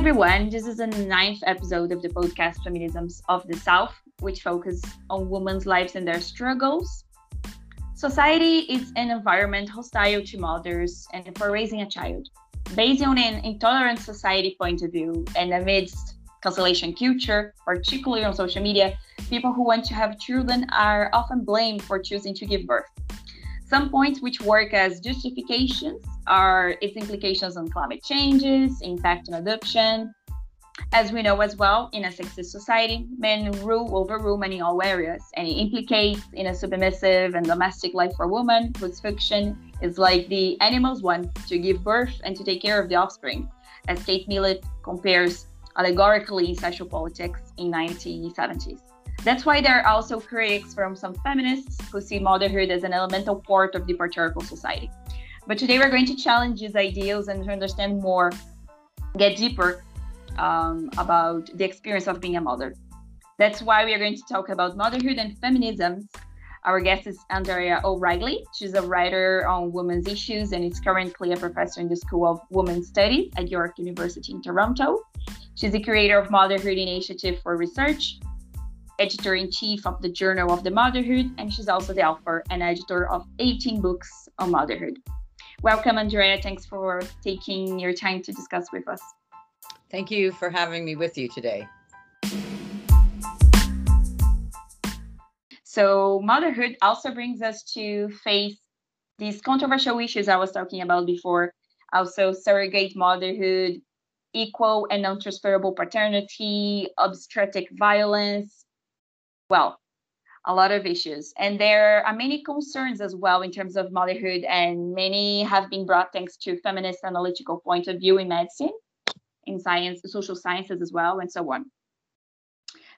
everyone. This is the ninth episode of the podcast Feminisms of the South, which focus on women's lives and their struggles. Society is an environment hostile to mothers and for raising a child. Based on an intolerant society point of view and amidst cancellation culture, particularly on social media, people who want to have children are often blamed for choosing to give birth. Some points which work as justifications are its implications on climate changes, impact on adoption. As we know as well, in a sexist society, men rule over women in all areas, and it implicates in a submissive and domestic life for women whose function is like the animal's one to give birth and to take care of the offspring, as Kate Millett compares allegorically in sexual politics in 1970s. That's why there are also critics from some feminists who see motherhood as an elemental part of the patriarchal society. But today we're going to challenge these ideals and to understand more, get deeper um, about the experience of being a mother. That's why we are going to talk about motherhood and feminism. Our guest is Andrea O'Reilly. She's a writer on women's issues and is currently a professor in the School of Women's Studies at York University in Toronto. She's the creator of Motherhood Initiative for Research, editor in chief of the Journal of the Motherhood, and she's also the author and editor of 18 books on motherhood. Welcome, Andrea. Thanks for taking your time to discuss with us. Thank you for having me with you today. So, motherhood also brings us to face these controversial issues I was talking about before. Also, surrogate motherhood, equal and non transferable paternity, obstetric violence, well, a lot of issues. And there are many concerns as well in terms of motherhood, and many have been brought thanks to feminist analytical point of view in medicine, in science, social sciences as well, and so on.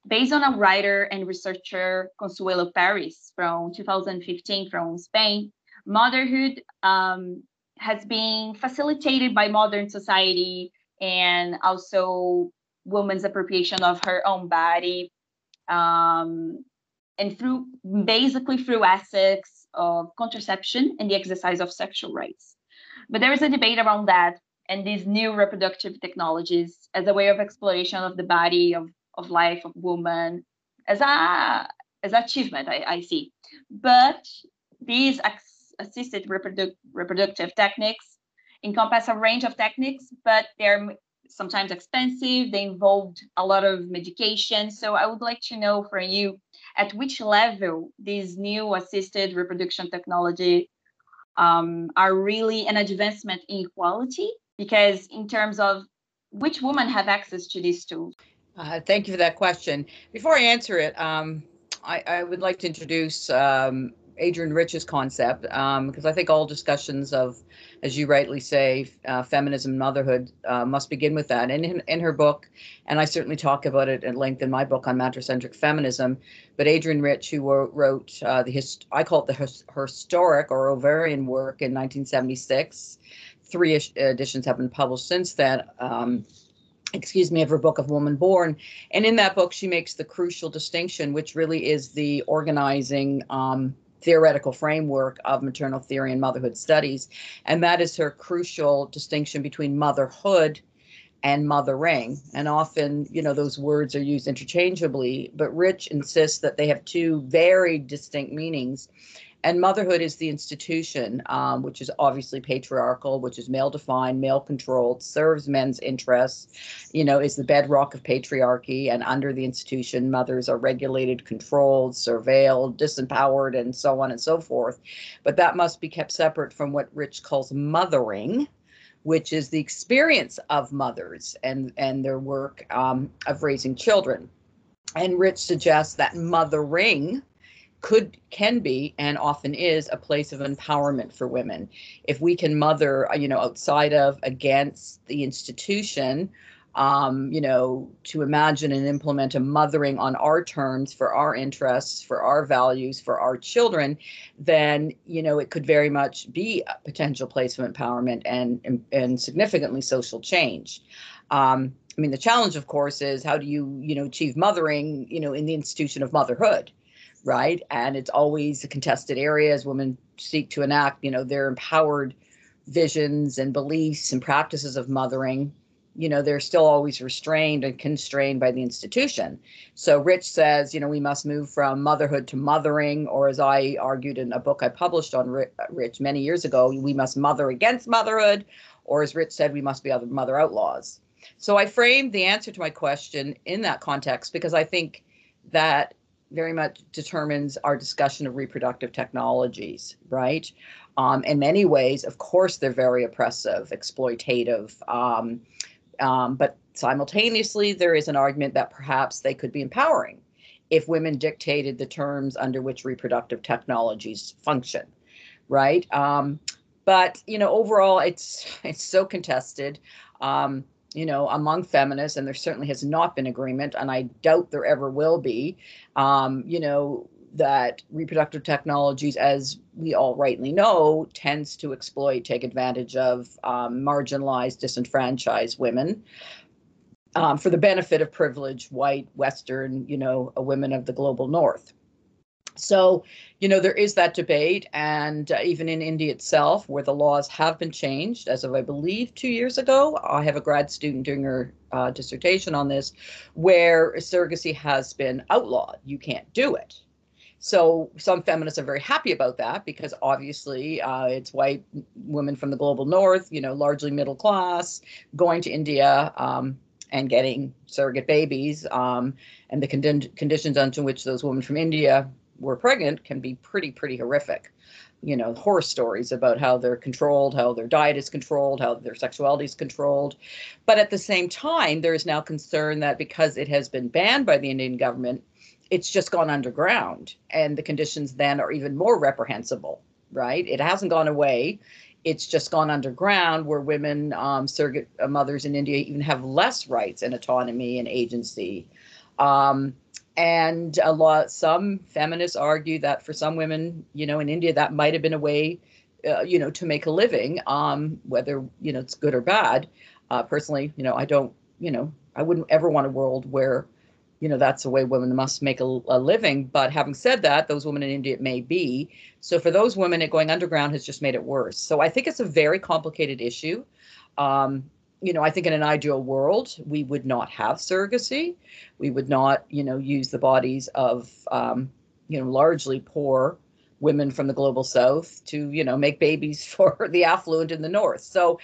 Based on a writer and researcher, Consuelo Paris, from 2015 from Spain, motherhood um, has been facilitated by modern society and also women's appropriation of her own body um, and through basically through ethics of contraception and the exercise of sexual rights. But there is a debate around that and these new reproductive technologies as a way of exploration of the body of, of life of woman as a as achievement I, I see. But these assisted reprodu- reproductive techniques encompass a range of techniques, but they're sometimes expensive. They involved a lot of medication. So I would like to know from you at which level these new assisted reproduction technology um, are really an advancement in equality. Because in terms of which women have access to these tools? Uh, thank you for that question. Before I answer it, um, I, I, would like to introduce um, Adrienne Rich's concept because um, I think all discussions of, as you rightly say, uh, feminism, motherhood uh, must begin with that. And in, in her book, and I certainly talk about it at length in my book on matricentric feminism, but Adrienne Rich, who wrote uh, the hist- I call it the his- historic or ovarian work in 1976. Three editions have been published since then. Um, excuse me, of her book of Woman Born. And in that book, she makes the crucial distinction, which really is the organizing um, theoretical framework of maternal theory and motherhood studies. And that is her crucial distinction between motherhood and mothering. And often, you know, those words are used interchangeably, but Rich insists that they have two very distinct meanings and motherhood is the institution, um, which is obviously patriarchal, which is male defined, male controlled, serves men's interests, you know, is the bedrock of patriarchy. And under the institution, mothers are regulated, controlled, surveilled, disempowered, and so on and so forth. But that must be kept separate from what Rich calls mothering, which is the experience of mothers and, and their work um, of raising children. And Rich suggests that mothering could can be and often is a place of empowerment for women if we can mother uh, you know outside of against the institution um, you know to imagine and implement a mothering on our terms for our interests for our values for our children then you know it could very much be a potential place of empowerment and and, and significantly social change um, I mean, the challenge, of course, is how do you, you know, achieve mothering, you know, in the institution of motherhood? Right? And it's always a contested area as women seek to enact, you know, their empowered visions and beliefs and practices of mothering. you know, they're still always restrained and constrained by the institution. So Rich says, you know, we must move from motherhood to mothering, or as I argued in a book I published on uh, Rich many years ago, we must mother against motherhood, or as Rich said, we must be other mother outlaws. So I framed the answer to my question in that context because I think that very much determines our discussion of reproductive technologies, right? Um, in many ways, of course, they're very oppressive, exploitative, um, um, but simultaneously, there is an argument that perhaps they could be empowering if women dictated the terms under which reproductive technologies function, right? Um, but you know, overall, it's it's so contested. Um, you know, among feminists, and there certainly has not been agreement, and I doubt there ever will be. Um, you know, that reproductive technologies, as we all rightly know, tends to exploit, take advantage of um, marginalized, disenfranchised women um, for the benefit of privileged, white, Western, you know, women of the global North. So, you know, there is that debate, and uh, even in India itself, where the laws have been changed, as of I believe two years ago, I have a grad student doing her uh, dissertation on this, where surrogacy has been outlawed. You can't do it. So some feminists are very happy about that because obviously uh, it's white women from the global north, you know, largely middle class, going to India um, and getting surrogate babies, um, and the condi- conditions under which those women from India were pregnant can be pretty pretty horrific. You know, horror stories about how they're controlled, how their diet is controlled, how their sexuality is controlled. But at the same time, there is now concern that because it has been banned by the Indian government, it's just gone underground and the conditions then are even more reprehensible right it hasn't gone away it's just gone underground where women um, surrogate mothers in india even have less rights and autonomy and agency um, and a lot some feminists argue that for some women you know in india that might have been a way uh, you know to make a living um, whether you know it's good or bad. Uh, personally you know i don't you know i wouldn't ever want a world where you know that's the way women must make a, a, living. But having said that those women in india it may be. So for those women it going underground has just made it worse. So i think it's a very complicated issue. Um, you know i think in an ideal world we would not have surrogacy we would not you know use the bodies of um, you know largely poor women from the global south to you know make babies for the affluent in the north so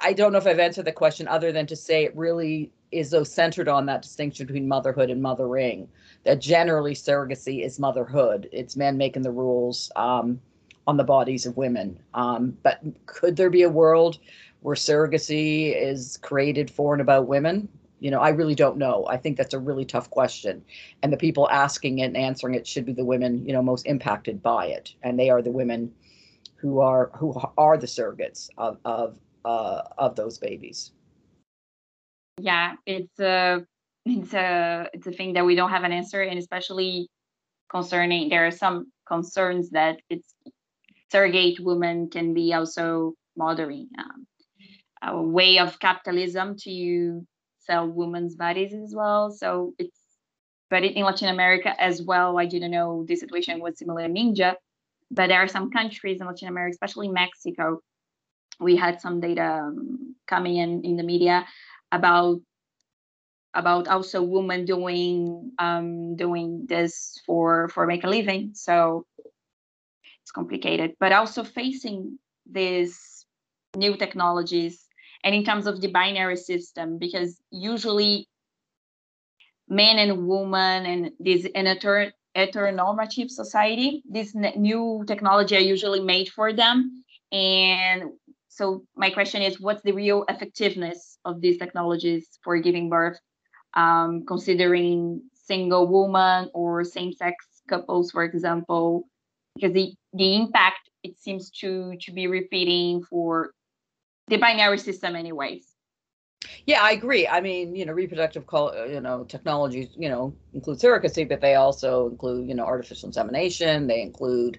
i don't know if i've answered the question other than to say it really is so centered on that distinction between motherhood and mothering. That generally surrogacy is motherhood. It's men making the rules um, on the bodies of women. Um, but could there be a world where surrogacy is created for and about women? You know, I really don't know. I think that's a really tough question. And the people asking it and answering it should be the women, you know, most impacted by it. And they are the women who are who are the surrogates of of uh, of those babies yeah it's a it's a it's a thing that we don't have an answer and especially concerning there are some concerns that it's surrogate women can be also mothering um, a way of capitalism to sell women's bodies as well so it's but in latin america as well i didn't know the situation was similar in india but there are some countries in latin america especially mexico we had some data um, coming in in the media about about also women doing um, doing this for for make a living. So it's complicated, but also facing these new technologies and in terms of the binary system, because usually men and women and this in a heteronormative society, this new technology are usually made for them. And so my question is, what's the real effectiveness of these technologies for giving birth, um, considering single woman or same-sex couples, for example, because the, the impact it seems to to be repeating for the binary system anyways. Yeah i agree. I mean you know reproductive call you know technologies you know include surrogacy, but they also include, you know, artificial insemination. They include,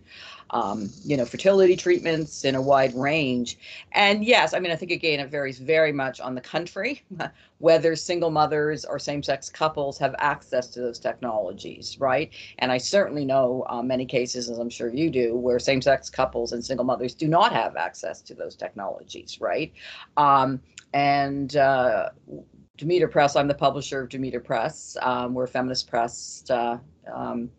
um, you know, fertility treatments in a wide range. And yes, I mean, I think again, it varies very much on the country, whether single mothers or same-sex couples have access to those technologies, right? And I certainly know uh, many cases, as I'm sure you do, where same-sex couples and single mothers do not have access to those technologies, right? Um, and uh, Demeter Press, I'm the publisher of Demeter Press. Um, we're a feminist press. Uh, um,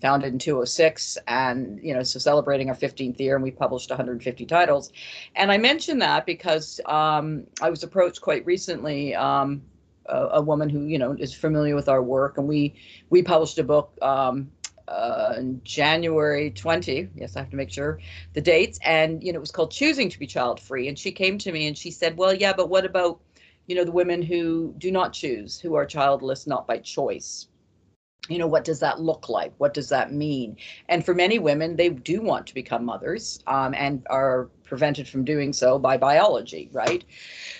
founded in 206 and you know so celebrating our 15th year and we published 150 titles and i mention that because um, i was approached quite recently um, a, a, woman who you know is familiar with our work and we we published a book um, uh, in January 20. Yes, I have to make sure the dates. And you know, it was called "Choosing to Be Child Free." And she came to me and she said, "Well, yeah, but what about, you know, the women who do not choose, who are childless not by choice?" you know what does that look like? What does that mean? And for many women they do want to become mothers um, and are prevented from doing so by biology right?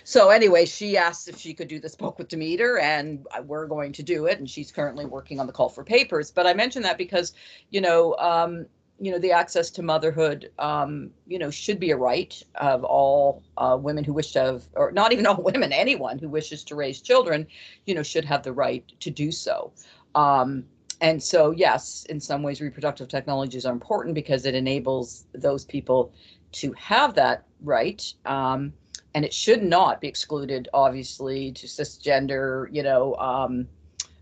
So anyway she asked if she could do this book with demeter and we're going to do it and she's currently working on the call for papers. But i mention that because you know um, you know the access to motherhood um, you know should be a right of all uh, women who wish to have or not even all women anyone who wishes to raise children you know should have the right to do so um, and so, yes, in some ways, reproductive technologies are important because it enables those people to have that right. Um, and it should not be excluded, obviously, to cisgender, you know, um,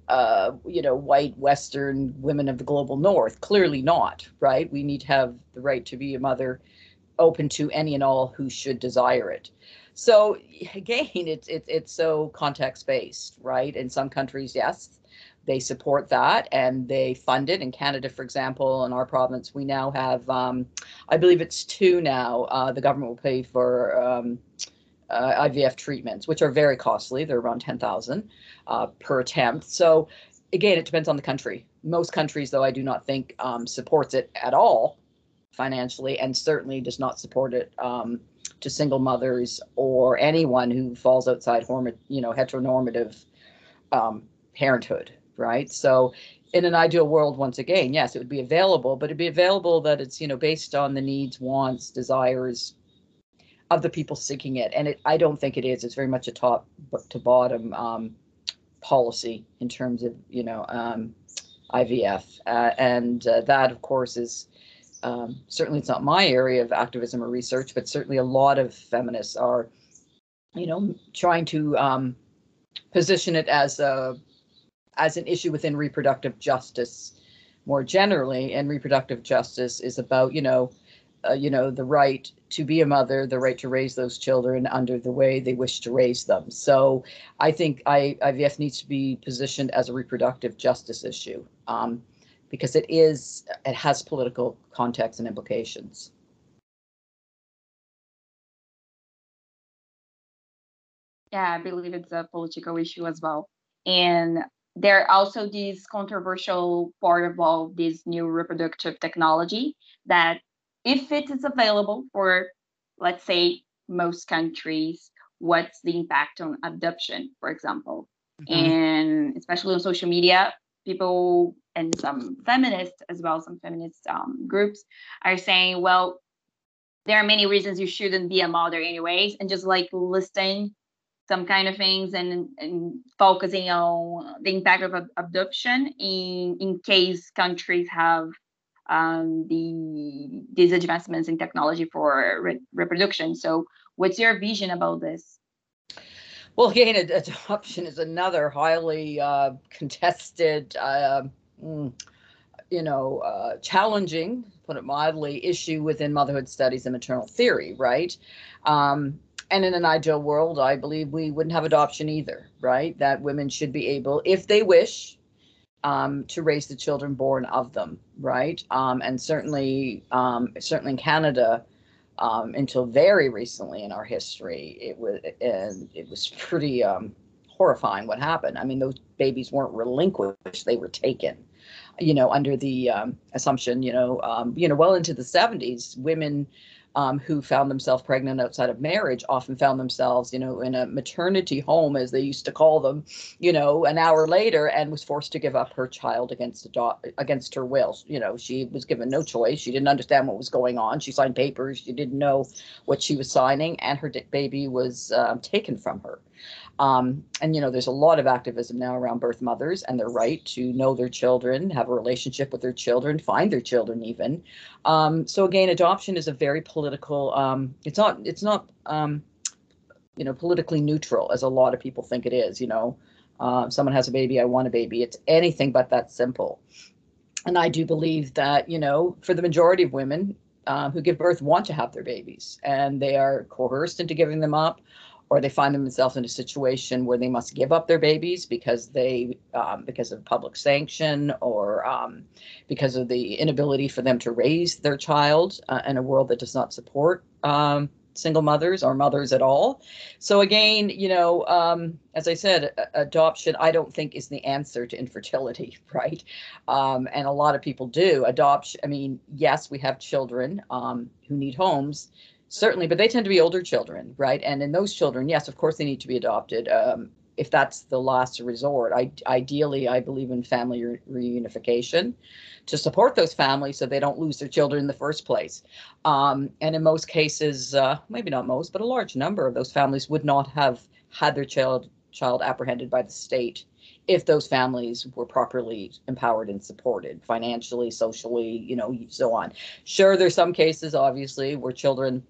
uh, you know, white Western women of the global North. Clearly not, right? We need to have the right to be a mother, open to any and all who should desire it. So again, it's it's it's so context based, right? In some countries, yes, they support that and they fund it. In Canada, for example, in our province, we now have, um, I believe it's two now. Uh, the government will pay for um, uh, IVF treatments, which are very costly. They're around ten thousand uh, per attempt. So again, it depends on the country. Most countries, though, I do not think um, supports it at all financially, and certainly does not support it um, to single mothers or anyone who falls outside, you know, heteronormative um, parenthood right? So in an ideal world, once again, yes, it would be available, but it'd be available that it's, you know, based on the needs, wants, desires of the people seeking it. And it, I don't think it is. It's very much a top to bottom um, policy in terms of, you know, um, IVF. Uh, and uh, that, of course, is um, certainly it's not my area of activism or research, but certainly a lot of feminists are, you know, trying to um, position it as a as an issue within reproductive justice more generally and reproductive justice is about you know uh, you know the right to be a mother the right to raise those children under the way they wish to raise them. So i think I, ivf needs to be positioned as a reproductive justice issue um, because it is it has political context and implications. Yeah i believe it's a political issue as well. And there are also this controversial part about this new reproductive technology that if it is available for let's say most countries what's the impact on adoption for example mm-hmm. and especially on social media people and some feminists as well some feminist um, groups are saying well there are many reasons you shouldn't be a mother anyways and just like listing some kind of things and, and focusing on the impact of adoption in, in case countries have um, the these advancements in technology for re- reproduction. So, what's your vision about this? Well, again, adoption is another highly uh, contested, uh, you know, uh, challenging, put it mildly, issue within motherhood studies and maternal theory, right? Um, and in an ideal world, I believe we wouldn't have adoption either, right? That women should be able, if they wish, um, to raise the children born of them, right? Um, and certainly, um, certainly in Canada, um, until very recently in our history, it was and it was pretty um, horrifying what happened. I mean, those babies weren't relinquished; they were taken. You know, under the um, assumption, you know, you know, well into the 70s, women um, who found themselves pregnant outside of marriage often found themselves, you know, in a maternity home, as they used to call them, you know, an hour later, and was forced to give up her child against the do- against her will. You know, she was given no choice. She didn't understand what was going on. She signed papers. She didn't know what she was signing, and her baby was um, taken from her. Um, and you know, there's a lot of activism now around birth mothers and their right to know their children, have a relationship with their children, find their children even. Um, so again, adoption is a very political. Um, it's not. It's not. Um, you know, politically neutral as a lot of people think it is. You know, uh, someone has a baby, I want a baby. It's anything but that simple. And I do believe that you know, for the majority of women, uh, who give birth want to have their babies and they are coerced into giving them up or they find themselves in a situation where they must give up their babies because they um, because of public sanction or um, because of the inability for them to raise their child uh, in a world that does not support um, single mothers or mothers at all. So again you know um, as i said adoption i don't think is the answer to infertility right? Um, and a lot of people do. Adoption i mean yes we have children um, who need homes certainly, but they tend to be older children, right? And in those children, yes, of course, they need to be adopted. Um, if that's the last resort, I, ideally, I believe in family re- reunification to support those families so they don't lose their children in the first place. Um, and in most cases, uh, maybe not most, but a large number of those families would not have had their child child apprehended by the state if those families were properly empowered and supported financially, socially, you know, so on. Sure, there's some cases, obviously, where children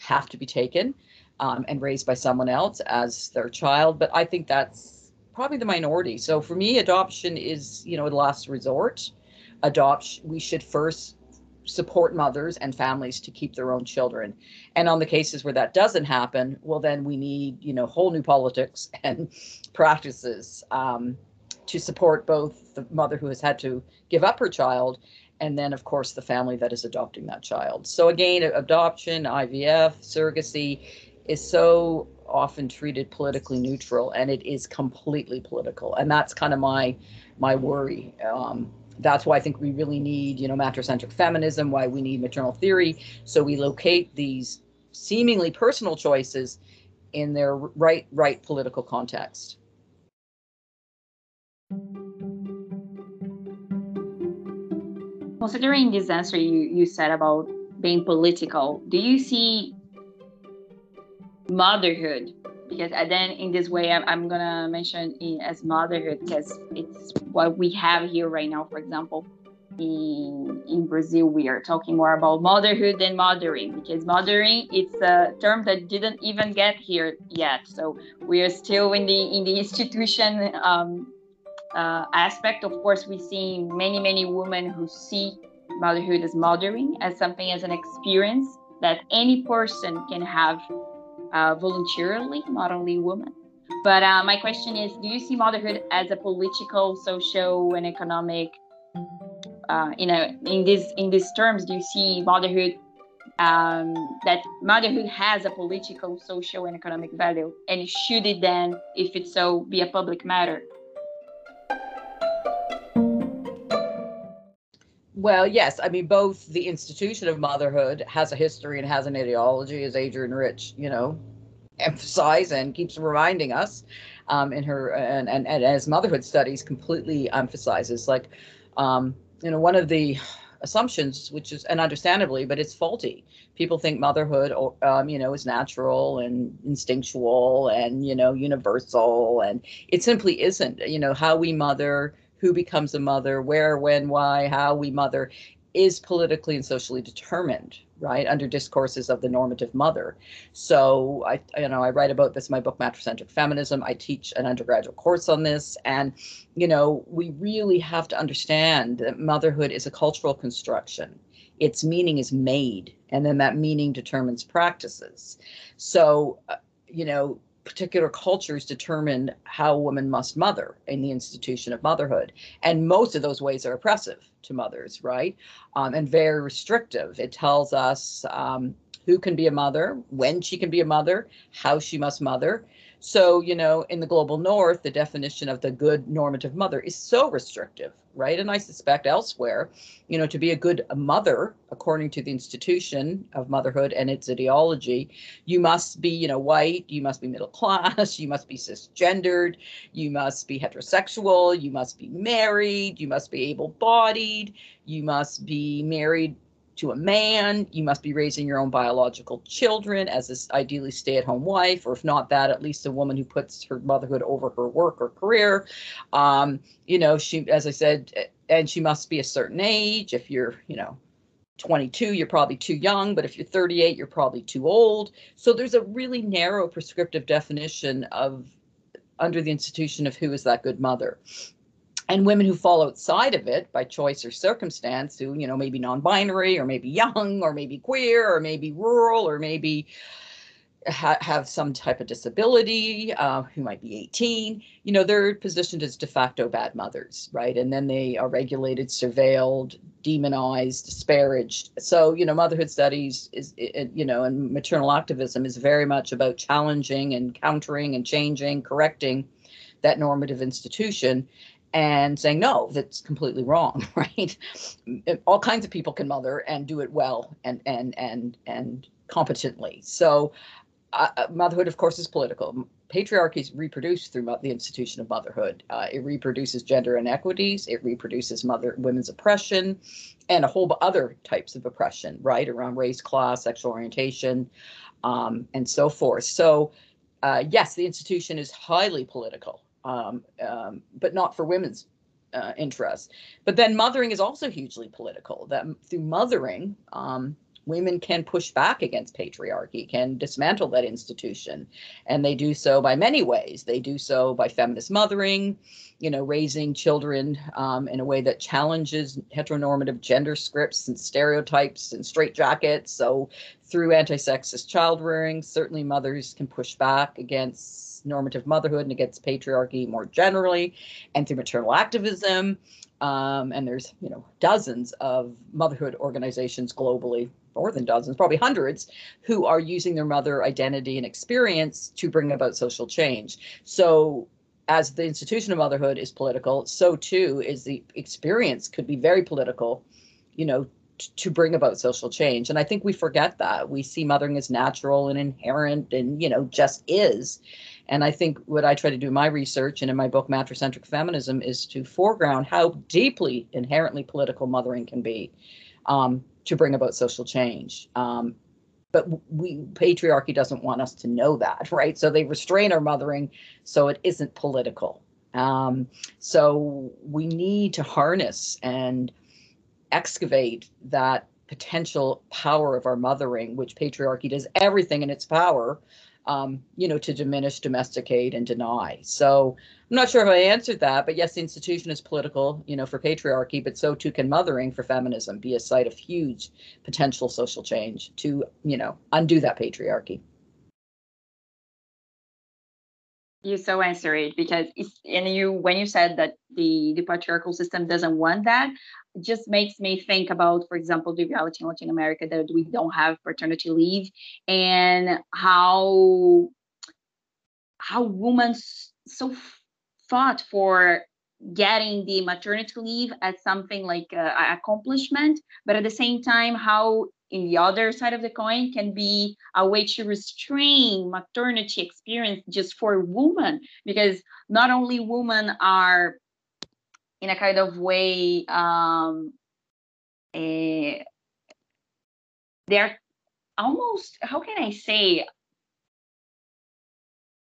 have to be taken um, and raised by someone else as their child. But I think that's probably the minority. So for me, adoption is, you know, the last resort. Adoption, we should first support mothers and families to keep their own children. And on the cases where that doesn't happen, well, then we need, you know, whole new politics and practices um, to support both the mother who has had to give up her child and then of course the family that is adopting that child. So again adoption ivf surrogacy is so often treated politically neutral and it is completely political. And that's kind of my my worry. Um, that's why i think we really need you know matricentric feminism why we need maternal theory. So we locate these seemingly personal choices in their right right political context considering this answer you, you said about being political, do you see motherhood? Because then in this way, I'm, I'm gonna mention it as motherhood because it's what we have here right now. For example, in in Brazil, we are talking more about motherhood than mothering because mothering it's a term that didn't even get here yet. So we are still in the in the institution um, uh, aspect. Of course, we see many, many women who see motherhood as mothering, as something as an experience that any person can have uh, voluntarily, not only women. But uh, my question is, do you see motherhood as a political, social, and economic? Uh, you know, in these in these terms, do you see motherhood um, that motherhood has a political, social, and economic value? And should it then, if it's so, be a public matter? Well, yes. I mean, both the institution of motherhood has a history and has an ideology, as Adrienne Rich, you know, emphasize and keeps reminding us um, in her and, and, and as motherhood studies completely emphasizes like um, you know one of the assumptions which is and understandably but it's faulty people think motherhood um, you know is natural and instinctual and you know universal and it simply isn't you know how we mother who becomes a mother, where, when, why, how we mother is politically and socially determined, right, under discourses of the normative mother. So I, you know, I write about this in my book, Matricentric Feminism. I teach an undergraduate course on this, and you know, we really have to understand that motherhood is a cultural construction. Its meaning is made, and then that meaning determines practices. So, uh, you know, particular cultures determine how a woman must mother in the institution of motherhood. And most of those ways are oppressive to mothers, right? Um, and very restrictive. It tells us um, who can be a mother, when she can be a mother, how she must mother. So, you know, in the global north, the definition of the good normative mother is so restrictive, right? And I suspect elsewhere, you know, to be a good mother, according to the institution of motherhood and its ideology, you must be, you know, white, you must be middle class, you must be cisgendered, you must be heterosexual, you must be married, you must be able bodied, you must be married to a man. You must be raising your own biological children as this ideally stay at home wife, or if not that, at least a woman who puts her motherhood over her work or career. Um, you know, she, as I said, and she must be a certain age. If you're, you know, 22, you're probably too young, but if you're 38, you're probably too old. So there's a really narrow prescriptive definition of under the institution of who is that good mother and women who fall outside of it by choice or circumstance who you know maybe non-binary or maybe young or maybe queer or maybe rural or maybe ha- have some type of disability uh, who might be 18 you know they're positioned as de facto bad mothers right? And then they are regulated surveilled demonized disparaged. So you know motherhood studies is you know and maternal activism is very much about challenging and countering and changing correcting that normative institution and saying no that's completely wrong right? All kinds of people can mother and do it well and and and and competently. So uh, uh motherhood of course is political. Patriarchy is reproduced through the institution of motherhood. Uh, it reproduces gender inequities it reproduces mother women's oppression and a whole other types of oppression right? Around race class sexual orientation um, and so forth. So uh, yes the institution is highly political um, um, but not for women's uh, interests. But then mothering is also hugely political. That through mothering, um, women can push back against patriarchy, can dismantle that institution, and they do so by many ways. They do so by feminist mothering, you know, raising children um, in a way that challenges heteronormative gender scripts and stereotypes and straitjackets. So through anti-sexist child rearing, certainly mothers can push back against normative motherhood and against patriarchy more generally, and through maternal activism. Um, and there's you know dozens of motherhood organizations globally, more than dozens, probably hundreds, who are using their mother identity and experience to bring about social change. So as the institution of motherhood is political, so too is the experience could be very political, you know, to bring about social change. And I think we forget that. We see mothering as natural and inherent and, you know, just is. And I think what I try to do in my research and in my book, Matricentric Feminism, is to foreground how deeply inherently political mothering can be um, to bring about social change. Um, but we patriarchy doesn't want us to know that, right? So they restrain our mothering so it isn't political. Um, so we need to harness and excavate that potential power of our mothering, which patriarchy does everything in its power um, you know, to diminish, domesticate, and deny. So I'm not sure if I answered that, but yes, the institution is political, you know, for patriarchy, but so too can mothering for feminism be a site of huge potential social change to, you know, undo that patriarchy. You so answer it because it's, and you when you said that the the patriarchal system doesn't want that, just makes me think about, for example, the reality in Latin America that we don't have paternity leave and how how women so fought for getting the maternity leave as something like an accomplishment, but at the same time, how in the other side of the coin can be a way to restrain maternity experience just for women because not only women are in a kind of way um, a, they're almost how can i say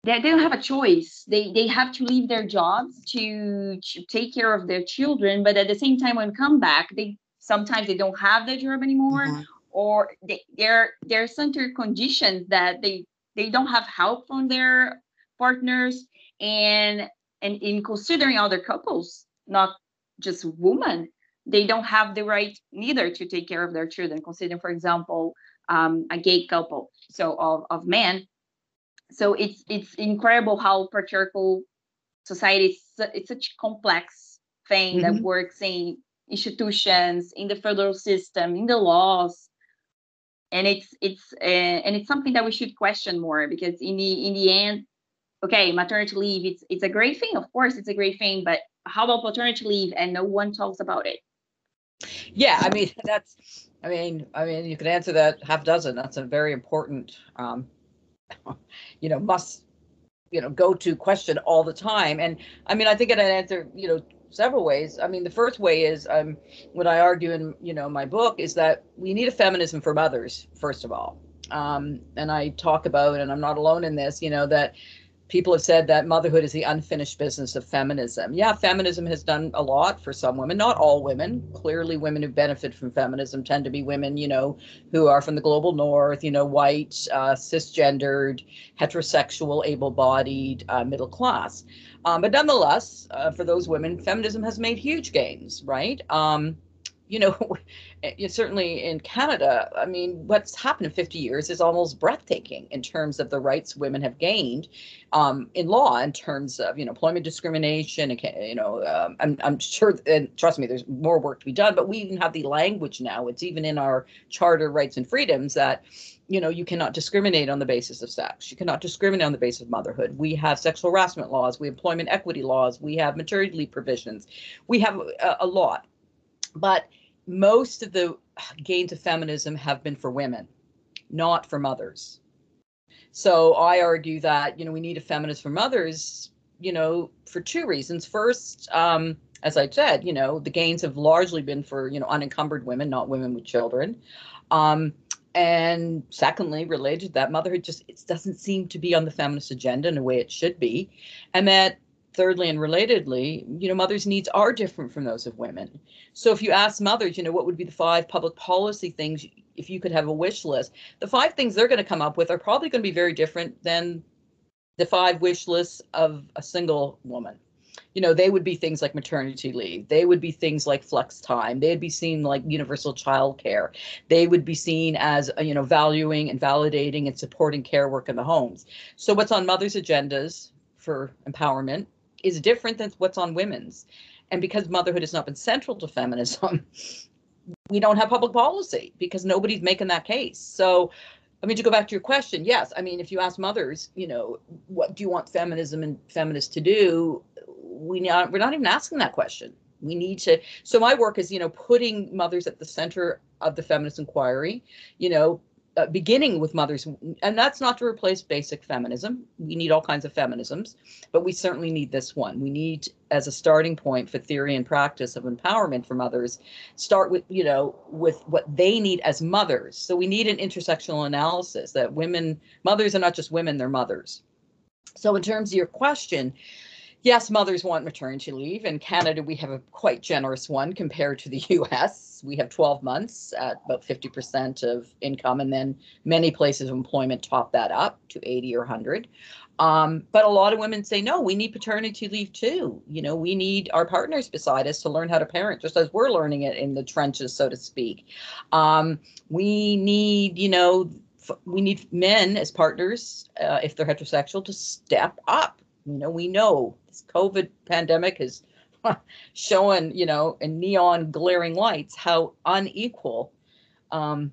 they, they don't have a choice they they have to leave their jobs to, to take care of their children but at the same time when come back they sometimes they don't have their job anymore mm-hmm. Or they, there there are certain conditions that they they don't have help from their partners. And and in considering other couples not just women they don't have the right neither to take care of their children. Considering for example um, a gay couple so of, of men. So it's it's incredible how patriarchal society is it's such a complex thing mm-hmm. that works in institutions in the federal system in the laws and it's it's uh, and it's something that we should question more because in the in the end okay, maternity leave, it's it's a great thing. Of course, it's a great thing, but how about paternity leave and no one talks about it? Yeah, I mean that's I mean, I mean you could answer that half dozen. That's a very important um you know, must you know, go to question all the time. And I mean, I think it answer, you know, several ways. I mean, the first way is um what I argue in, you know, my book is that we need a feminism for mothers, first of all. Um, and I talk about, and I'm not alone in this, you know, that people have said that motherhood is the unfinished business of feminism. Yeah, feminism has done a lot for some women, not all women. Clearly, women who benefit from feminism tend to be women, you know, who are from the global north, you know, white, uh, cisgendered, heterosexual, able bodied, uh, middle class. Um, but nonetheless, uh, for those women, feminism has made huge gains, right? Um, you know, certainly in Canada, I mean, what's happened in 50 years is almost breathtaking in terms of the rights women have gained um, in law, in terms of, you know, employment discrimination. You know, um, I'm, I'm sure, and trust me, there's more work to be done, but we even have the language now. It's even in our Charter Rights and Freedoms that, you know, you cannot discriminate on the basis of sex. You cannot discriminate on the basis of motherhood. We have sexual harassment laws. We have employment equity laws. We have maternity leave provisions. We have a, a lot but most of the gains of feminism have been for women, not for mothers. So I argue that, you know, we need a feminist for mothers, you know, for two reasons. First, um, as I said, you know, the gains have largely been for, you know, unencumbered women, not women with children. Um, and secondly, related to that, motherhood just it doesn't seem to be on the feminist agenda in a way it should be. And that thirdly and relatedly, you know, mothers' needs are different from those of women. So if you ask mothers, you know, what would be the five public policy things if you could have a wish list, the five things they're going to come up with are probably going to be very different than the five wish lists of a single woman. You know, they would be things like maternity leave. They would be things like flex time. They'd be seen like universal child care. They would be seen as, you know, valuing and validating and supporting care work in the homes. So what's on mothers' agendas for empowerment is different than what's on women's. And because motherhood has not been central to feminism, we don't have public policy because nobody's making that case. So, I mean, to go back to your question, yes, I mean, if you ask mothers, you know, what do you want feminism and feminists to do? We not, we're not even asking that question. We need to. So my work is, you know, putting mothers at the center of the feminist inquiry. You know, uh, beginning with mothers, and that's not to replace basic feminism. We need all kinds of feminisms, but we certainly need this one. We need, as a starting point for theory and practice of empowerment for mothers, start with you know with what they need as mothers. So we need an intersectional analysis that women, mothers are not just women; they're mothers. So in terms of your question, yes, mothers want maternity leave. In Canada, we have a quite generous one compared to the US. We have 12 months at about 50% of income, and then many places of employment top that up to 80 or 100. Um, but a lot of women say, no, we need paternity leave too. You know, we need our partners beside us to learn how to parent, just as we're learning it in the trenches, so to speak. Um, we need, you know, we need men as partners, uh, if they're heterosexual, to step up. You know, we know this COVID pandemic is showing, you know, in neon glaring lights how unequal, um,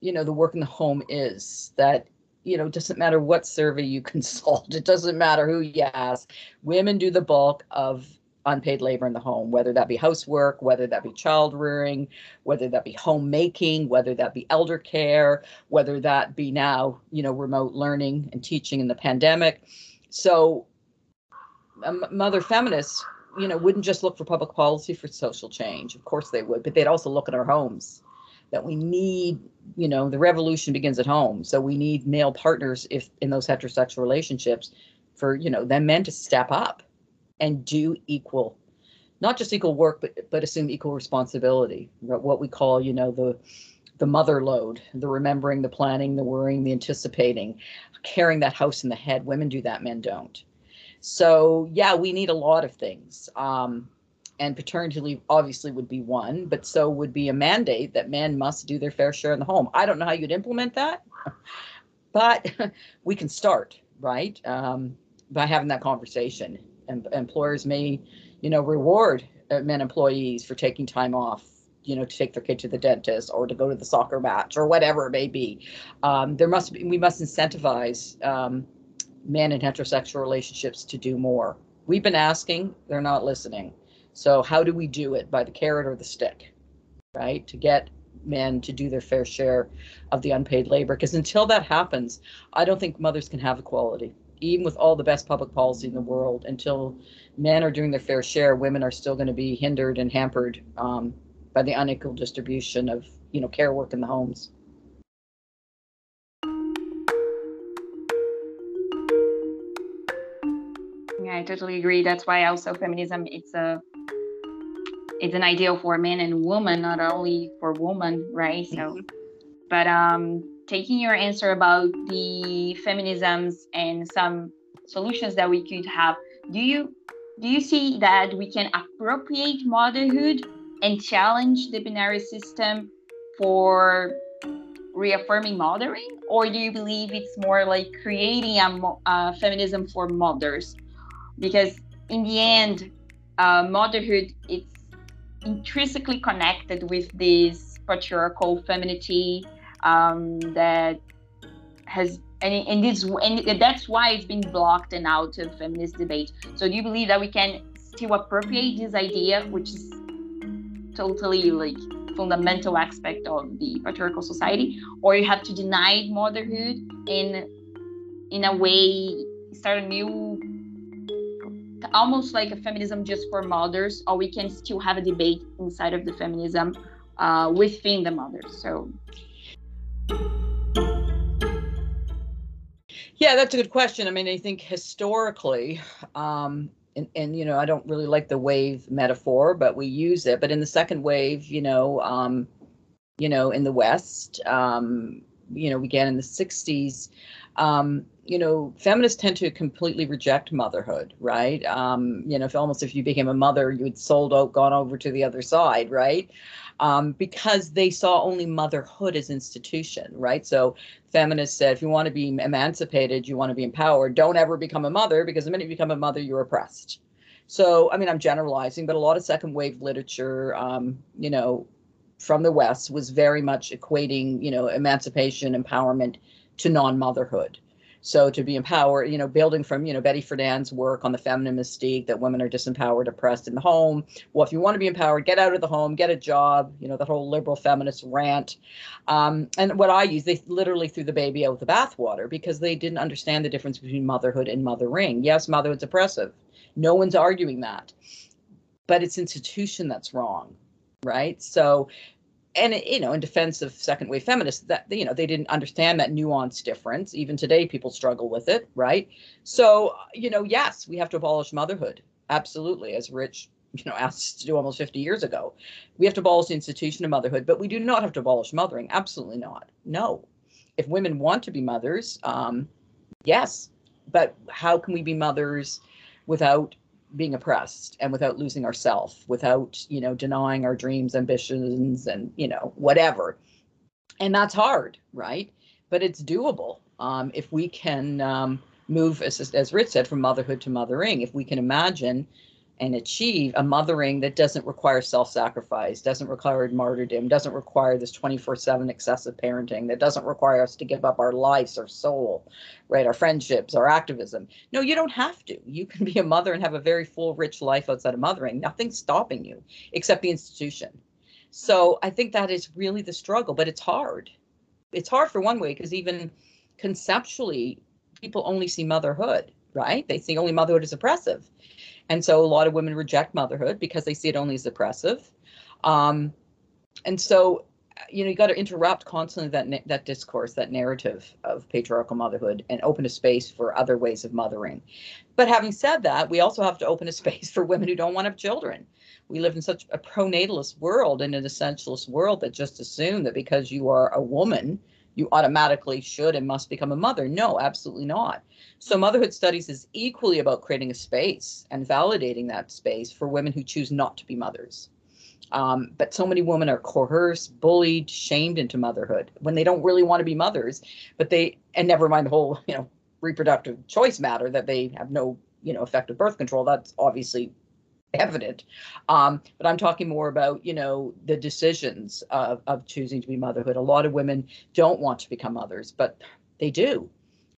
you know, the work in the home is. That you know, it doesn't matter what survey you consult. It doesn't matter who you ask. Women do the bulk of unpaid labor in the home, whether that be housework, whether that be child rearing, whether that be homemaking, whether that be elder care, whether that be now, you know, remote learning and teaching in the pandemic. So mother feminists, you know, wouldn't just look for public policy for social change. Of course they would, but they'd also look at our homes. That we need, you know, the revolution begins at home. So we need male partners if in those heterosexual relationships for, you know, them men to step up and do equal, not just equal work, but but assume equal responsibility. What we call, you know, the the mother load, the remembering, the planning, the worrying, the anticipating, carrying that house in the head. Women do that, men don't. So yeah, we need a lot of things. Um, and paternity leave obviously would be one, but so would be a mandate that men must do their fair share in the home. I don't know how you'd implement that, but we can start right um, by having that conversation. And employers may, you know, reward uh, men employees for taking time off you know to take their kid to the dentist or to go to the soccer match or whatever it may be um, there must be we must incentivize um, men in heterosexual relationships to do more. We've been asking, they're not listening. So how do we do it? By the carrot or the stick, right? To get men to do their fair share of the unpaid labor. Because until that happens, I don't think mothers can have equality. Even with all the best public policy in the world, until men are doing their fair share, women are still going to be hindered and hampered um, by the unequal distribution of, you know, care work in the homes. Yeah, I totally agree. That's why also feminism it's a it's an ideal for men and women, not only for women, right? So, mm-hmm. but um, taking your answer about the feminisms and some solutions that we could have, do you do you see that we can appropriate motherhood and challenge the binary system for reaffirming mothering, or do you believe it's more like creating a, a feminism for mothers? Because in the end, uh, motherhood it's intrinsically connected with this patriarchal femininity um, that has and, and this and that's why it's been blocked and out of feminist debate. So do you believe that we can still appropriate this idea which is totally like fundamental aspect of the patriarchal society or you have to deny motherhood in in a way start a new almost like a feminism just for mothers, or we can still have a debate inside of the feminism uh, within the mothers. So. Yeah, that's a good question. I mean, I think historically, um, and, and you know, I don't really like the wave metaphor, but we use it. But in the second wave, you know, um, you know, in the West, um, you know, began in the '60s. Um, you know, feminists tend to completely reject motherhood, right? Um, you know, if almost if you became a mother, you had sold out, gone over to the other side, right? Um, because they saw only motherhood as institution, right? So feminists said, if you want to be emancipated, you want to be empowered, don't ever become a mother because the minute you become a mother, you're oppressed. So, I mean, I'm generalizing, but a lot of second wave literature, um, you know, from the West was very much equating, you know, emancipation, empowerment to non-motherhood. So to be empowered, you know, building from, you know, Betty Friedan's work on the feminine mystique that women are disempowered, oppressed in the home. Well, if you want to be empowered, get out of the home, get a job, you know, that whole liberal feminist rant. Um, and what I use, they literally threw the baby out with the bathwater because they didn't understand the difference between motherhood and mothering. Yes, motherhood's oppressive. No one's arguing that. But it's institution that's wrong right? So and you know in defense of second wave feminists that you know they didn't understand that nuanced difference. Even today people struggle with it right? So you know yes we have to abolish motherhood. Absolutely. As Rich you know asked to do almost 50 years ago we have to abolish the institution of motherhood but we do not have to abolish mothering. Absolutely not. No. If women want to be mothers um yes. But how can we be mothers without being oppressed and without losing ourself without you know denying our dreams ambitions and you know whatever. And that's hard right? But it's doable um, if we can um, move as, as Rich said from motherhood to mothering if we can imagine and achieve a mothering that doesn't require self-sacrifice, doesn't require martyrdom, doesn't require this 24/7 excessive parenting, that doesn't require us to give up our lives, our soul, right, our friendships, our activism. No, you don't have to. You can be a mother and have a very full, rich life outside of mothering. Nothing's stopping you except the institution. So mm-hmm. I think that is really the struggle, but it's hard. It's hard for one way because even conceptually, people only see motherhood, right? They see only motherhood as oppressive and so a lot of women reject motherhood because they see it only as oppressive. Um, and so, you know, you got to interrupt constantly that that discourse, that narrative of patriarchal motherhood, and open a space for other ways of mothering. But having said that, we also have to open a space for women who don't want to have children. We live in such a pronatalist world and an essentialist world that just assume that because you are a woman, you automatically should and must become a mother. No, absolutely not. So, motherhood studies is equally about creating a space and validating that space for women who choose not to be mothers. Um, but so many women are coerced, bullied, shamed into motherhood when they don't really want to be mothers. But they, and never mind the whole, you know, reproductive choice matter that they have no, you know, effective birth control. That's obviously evident. Um, but I'm talking more about, you know, the decisions of, of choosing to be motherhood. A lot of women don't want to become mothers, but they do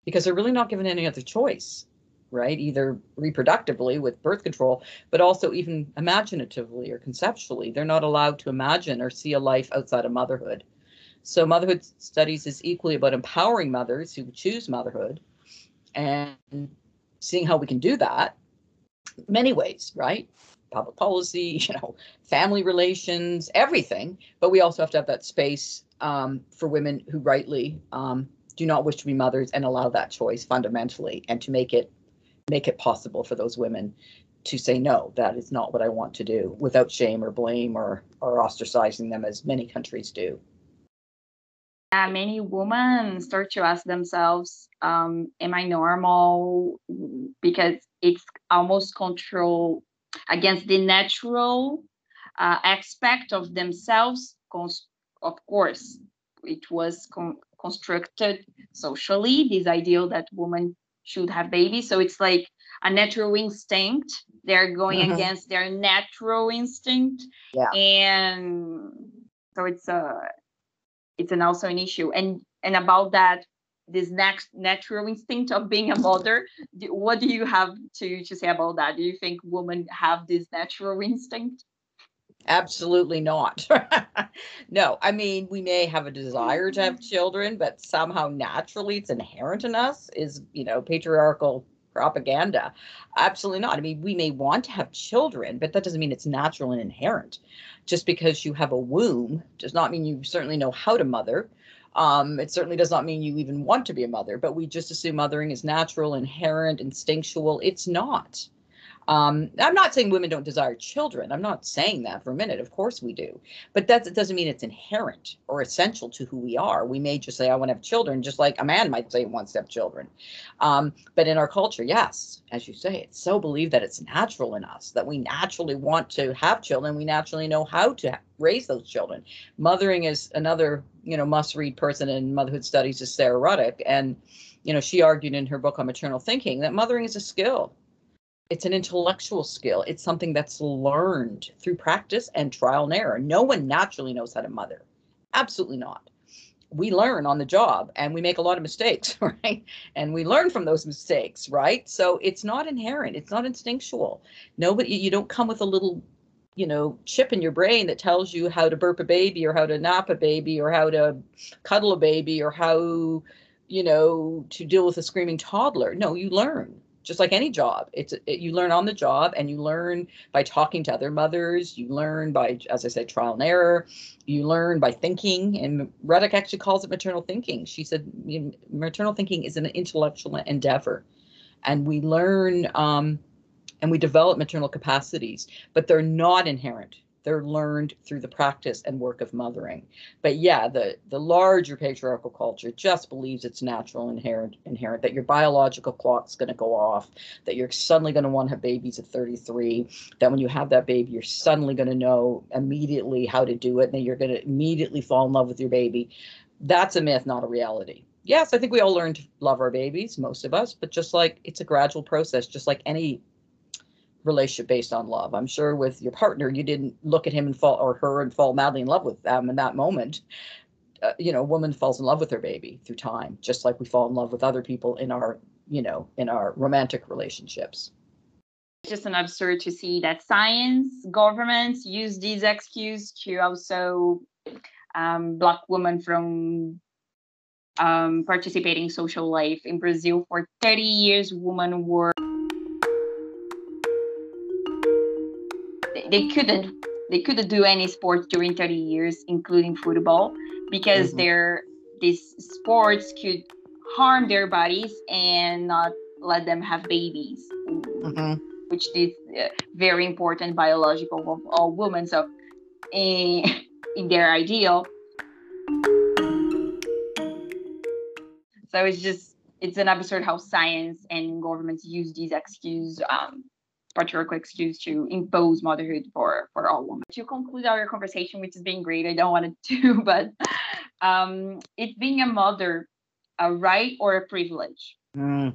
because they're really not given any other choice right? Either reproductively with birth control, but also even imaginatively or conceptually. They're not allowed to imagine or see a life outside of motherhood. So, motherhood studies is equally about empowering mothers who choose motherhood and seeing how we can do that many ways, right? Public policy, you know, family relations, everything. But we also have to have that space um, for women who rightly um, do not wish to be mothers and allow that choice fundamentally and to make it make it possible for those women to say no that is not what i want to do without shame or blame or or ostracizing them as many countries do uh, many women start to ask themselves um, am i normal because it's almost control against the natural uh, aspect of themselves of course it was con- constructed socially this ideal that women should have babies. So it's like a natural instinct. They're going mm-hmm. against their natural instinct. Yeah. And so it's a it's an also an issue. And and about that, this next natural instinct of being a mother, what do you have to, to say about that? Do you think women have this natural instinct? Absolutely not. no, I mean, we may have a desire to have children, but somehow naturally it's inherent in us is, you know, patriarchal propaganda. Absolutely not. I mean, we may want to have children, but that doesn't mean it's natural and inherent. Just because you have a womb does not mean you certainly know how to mother. Um, it certainly does not mean you even want to be a mother, but we just assume mothering is natural, inherent, instinctual. It's not. Um, I'm not saying women don't desire children. I'm not saying that for a minute. Of course we do. But that doesn't mean it's inherent or essential to who we are. We may just say, I want to have children, just like a man might say he wants to have children. Um, but in our culture, yes, as you say, it's so believed that it's natural in us, that we naturally want to have children. We naturally know how to raise those children. Mothering is another, you know, must read person in motherhood studies is Sara Ruddick. And, you know, she argued in her book on maternal thinking that mothering is a skill it's an intellectual skill. It's something that's learned through practice and trial and error. No one naturally knows how to mother. Absolutely not. We learn on the job and we make a lot of mistakes, right? And we learn from those mistakes, right? So it's not inherent, it's not instinctual. Nobody, you don't come with a little, you know, chip in your brain that tells you how to burp a baby or how to nap a baby or how to cuddle a baby or how, you know, to deal with a screaming toddler. No, you learn just like any job it's it, you learn on the job and you learn by talking to other mothers you learn by as i said trial and error you learn by thinking and Ruddick actually calls it maternal thinking. She said maternal thinking is an intellectual endeavor. And we learn um, and we develop maternal capacities but they're not inherent they're learned through the practice and work of mothering. But yeah, the the larger patriarchal culture just believes it's natural, inherent, inherent that your biological clock's going to go off, that you're suddenly going to want to have babies at 33, that when you have that baby, you're suddenly going to know immediately how to do it, and then you're going to immediately fall in love with your baby. That's a myth, not a reality. Yes, I think we all learn to love our babies, most of us, but just like it's a gradual process, just like any relationship based on love. I'm sure with your partner, you didn't look at him and fall or her and fall madly in love with them in that moment. Uh, you know, a woman falls in love with her baby through time, just like we fall in love with other people in our, you know, in our romantic relationships. It's just an absurd to see that science, governments use these excuses to also um, block women from um, participating social life. In Brazil, for 30 years, women were they couldn't they couldn't do any sports during 30 years including football because mm-hmm. their these sports could harm their bodies and not let them have babies mm-hmm. which is uh, very important biological of all women so in, in their ideal so it's just it's an absurd how science and governments use these excuses um, patriarchal excuse to impose motherhood for for all women. To conclude our conversation, which has been great, I don't want to, but um, it's being a mother a right or a privilege? Mm.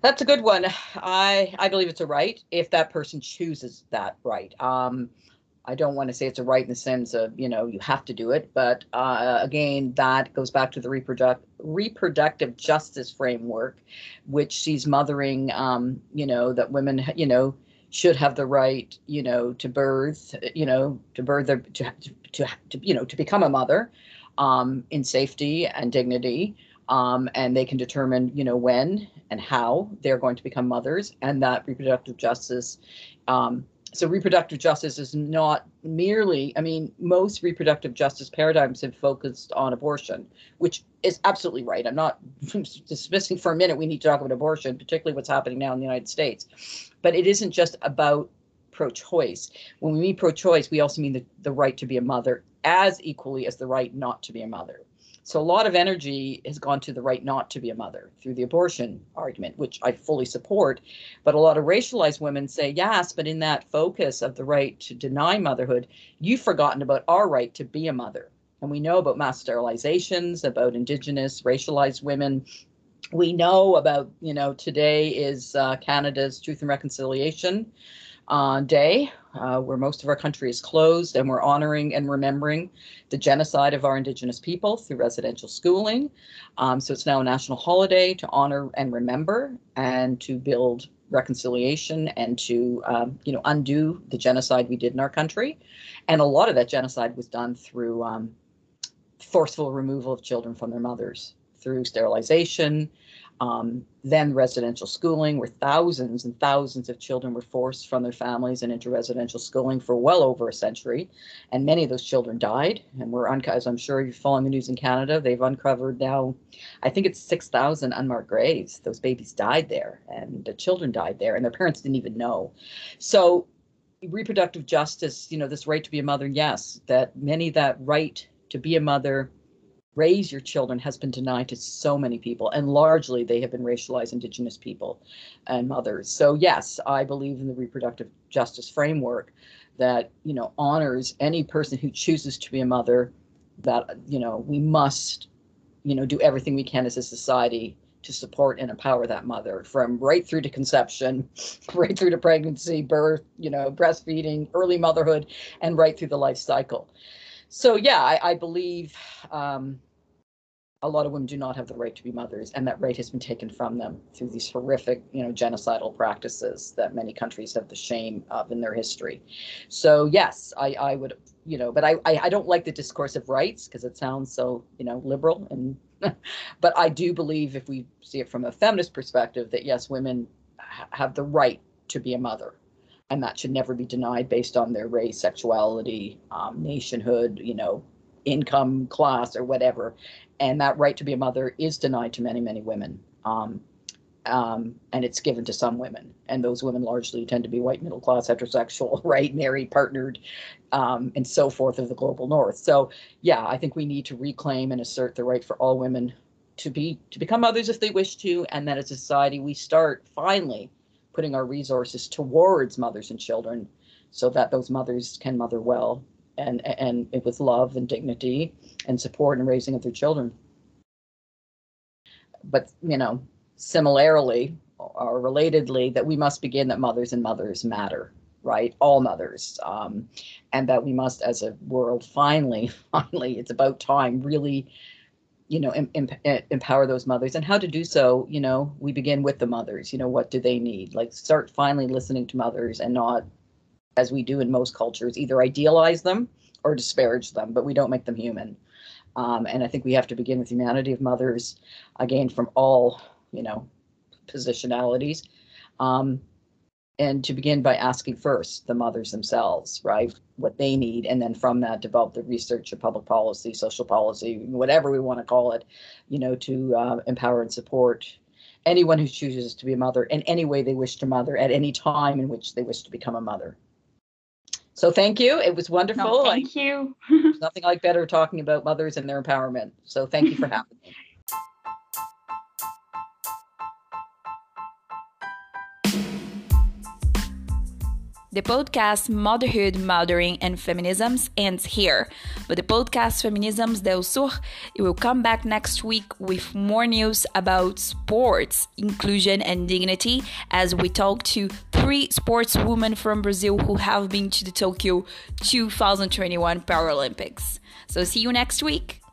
That's a good one. I I believe it's a right if that person chooses that right. Um, I don't want to say it's a right in the sense of, you know, you have to do it. But uh, again, that goes back to the reproduct- reproductive justice framework, which sees mothering, um, you know, that women, you know, should have the right, you know, to birth, you know, to birth their, to, to, to you know, to become a mother um, in safety and dignity. Um, and they can determine, you know, when and how they're going to become mothers, and that reproductive justice um, so reproductive justice is not merely i mean most reproductive justice paradigms have focused on abortion which is absolutely right. I'm not dismissing for a minute we need to talk about abortion particularly what's happening now in the united states. But it isn't just about pro-choice. When we mean pro-choice we also mean the, the right to be a mother as equally as the right not to be a mother so a lot of energy has gone to the right not to be a mother through the abortion argument, which I fully support. But a lot of racialized women say, yes, but in that focus of the right to deny motherhood, you've forgotten about our right to be a mother. And we know about mass sterilizations, about indigenous racialized women. We know about, you know, today is uh, Canada's Truth and Reconciliation uh, Day, uh, where most of our country is closed, and we're honoring and remembering the genocide of our Indigenous people through residential schooling. Um, so it's now a national holiday to honor and remember and to build reconciliation and to um, you know undo the genocide we did in our country and a lot of that genocide was done through um, forceful removal of children from their mothers through sterilization um, then residential schooling, where thousands and thousands of children were forced from their families and into residential schooling for well over a century. And many of those children died. And we're, un- as I'm sure you're following the news in Canada, they've uncovered now, I think it's 6,000 unmarked graves. Those babies died there, and the children died there, and their parents didn't even know. So, reproductive justice, you know, this right to be a mother, yes, that many that right to be a mother raise your children has been denied to so many people and largely they have been racialized indigenous people and mothers so yes i believe in the reproductive justice framework that you know honors any person who chooses to be a mother that you know we must you know do everything we can as a society to support and empower that mother from right through to conception right through to pregnancy birth you know breastfeeding early motherhood and right through the life cycle so yeah, I, I believe um, a lot of women do not have the right to be mothers, and that right has been taken from them through these horrific, you know, genocidal practices that many countries have the shame of in their history. So yes, I, I would, you know, but I, I, I don't like the discourse of rights because it sounds so, you know, liberal and. but I do believe, if we see it from a feminist perspective, that yes, women ha- have the right to be a mother and that should never be denied based on their race, sexuality, um, nationhood, you know, income, class, or whatever. And that right to be a mother is denied to many, many women. Um, um, and it's given to some women, and those women largely tend to be white, middle class, heterosexual, right, married, partnered, um, and so forth of the global north. So, yeah, I think we need to reclaim and assert the right for all women to be to become mothers if they wish to, and that as a society we start finally putting our resources towards mothers and children so that those mothers can mother well and and with love and dignity and support and raising of their children. But you know similarly or relatedly that we must begin that mothers and mothers matter right? All mothers um, and that we must as a world finally finally it's about time really you know em, em, empower those mothers and how to do so you know we begin with the mothers you know what do they need? Like start finally listening to mothers and not as we do in most cultures either idealize them or disparage them but we don't make them human. Um, and i think we have to begin with humanity of mothers again from all you know positionalities. Um, and to begin by asking first the mothers themselves, right, what they need, and then from that develop the research of public policy, social policy, whatever we want to call it, you know, to uh, empower and support anyone who chooses to be a mother in any way they wish to mother at any time in which they wish to become a mother. So thank you. It was wonderful. No, thank you. nothing like better talking about mothers and their empowerment. So thank you for having me. The podcast Motherhood, Mothering, and Feminisms ends here, but the podcast Feminisms del Sur will come back next week with more news about sports, inclusion, and dignity as we talk to three sportswomen from Brazil who have been to the Tokyo 2021 Paralympics. So see you next week.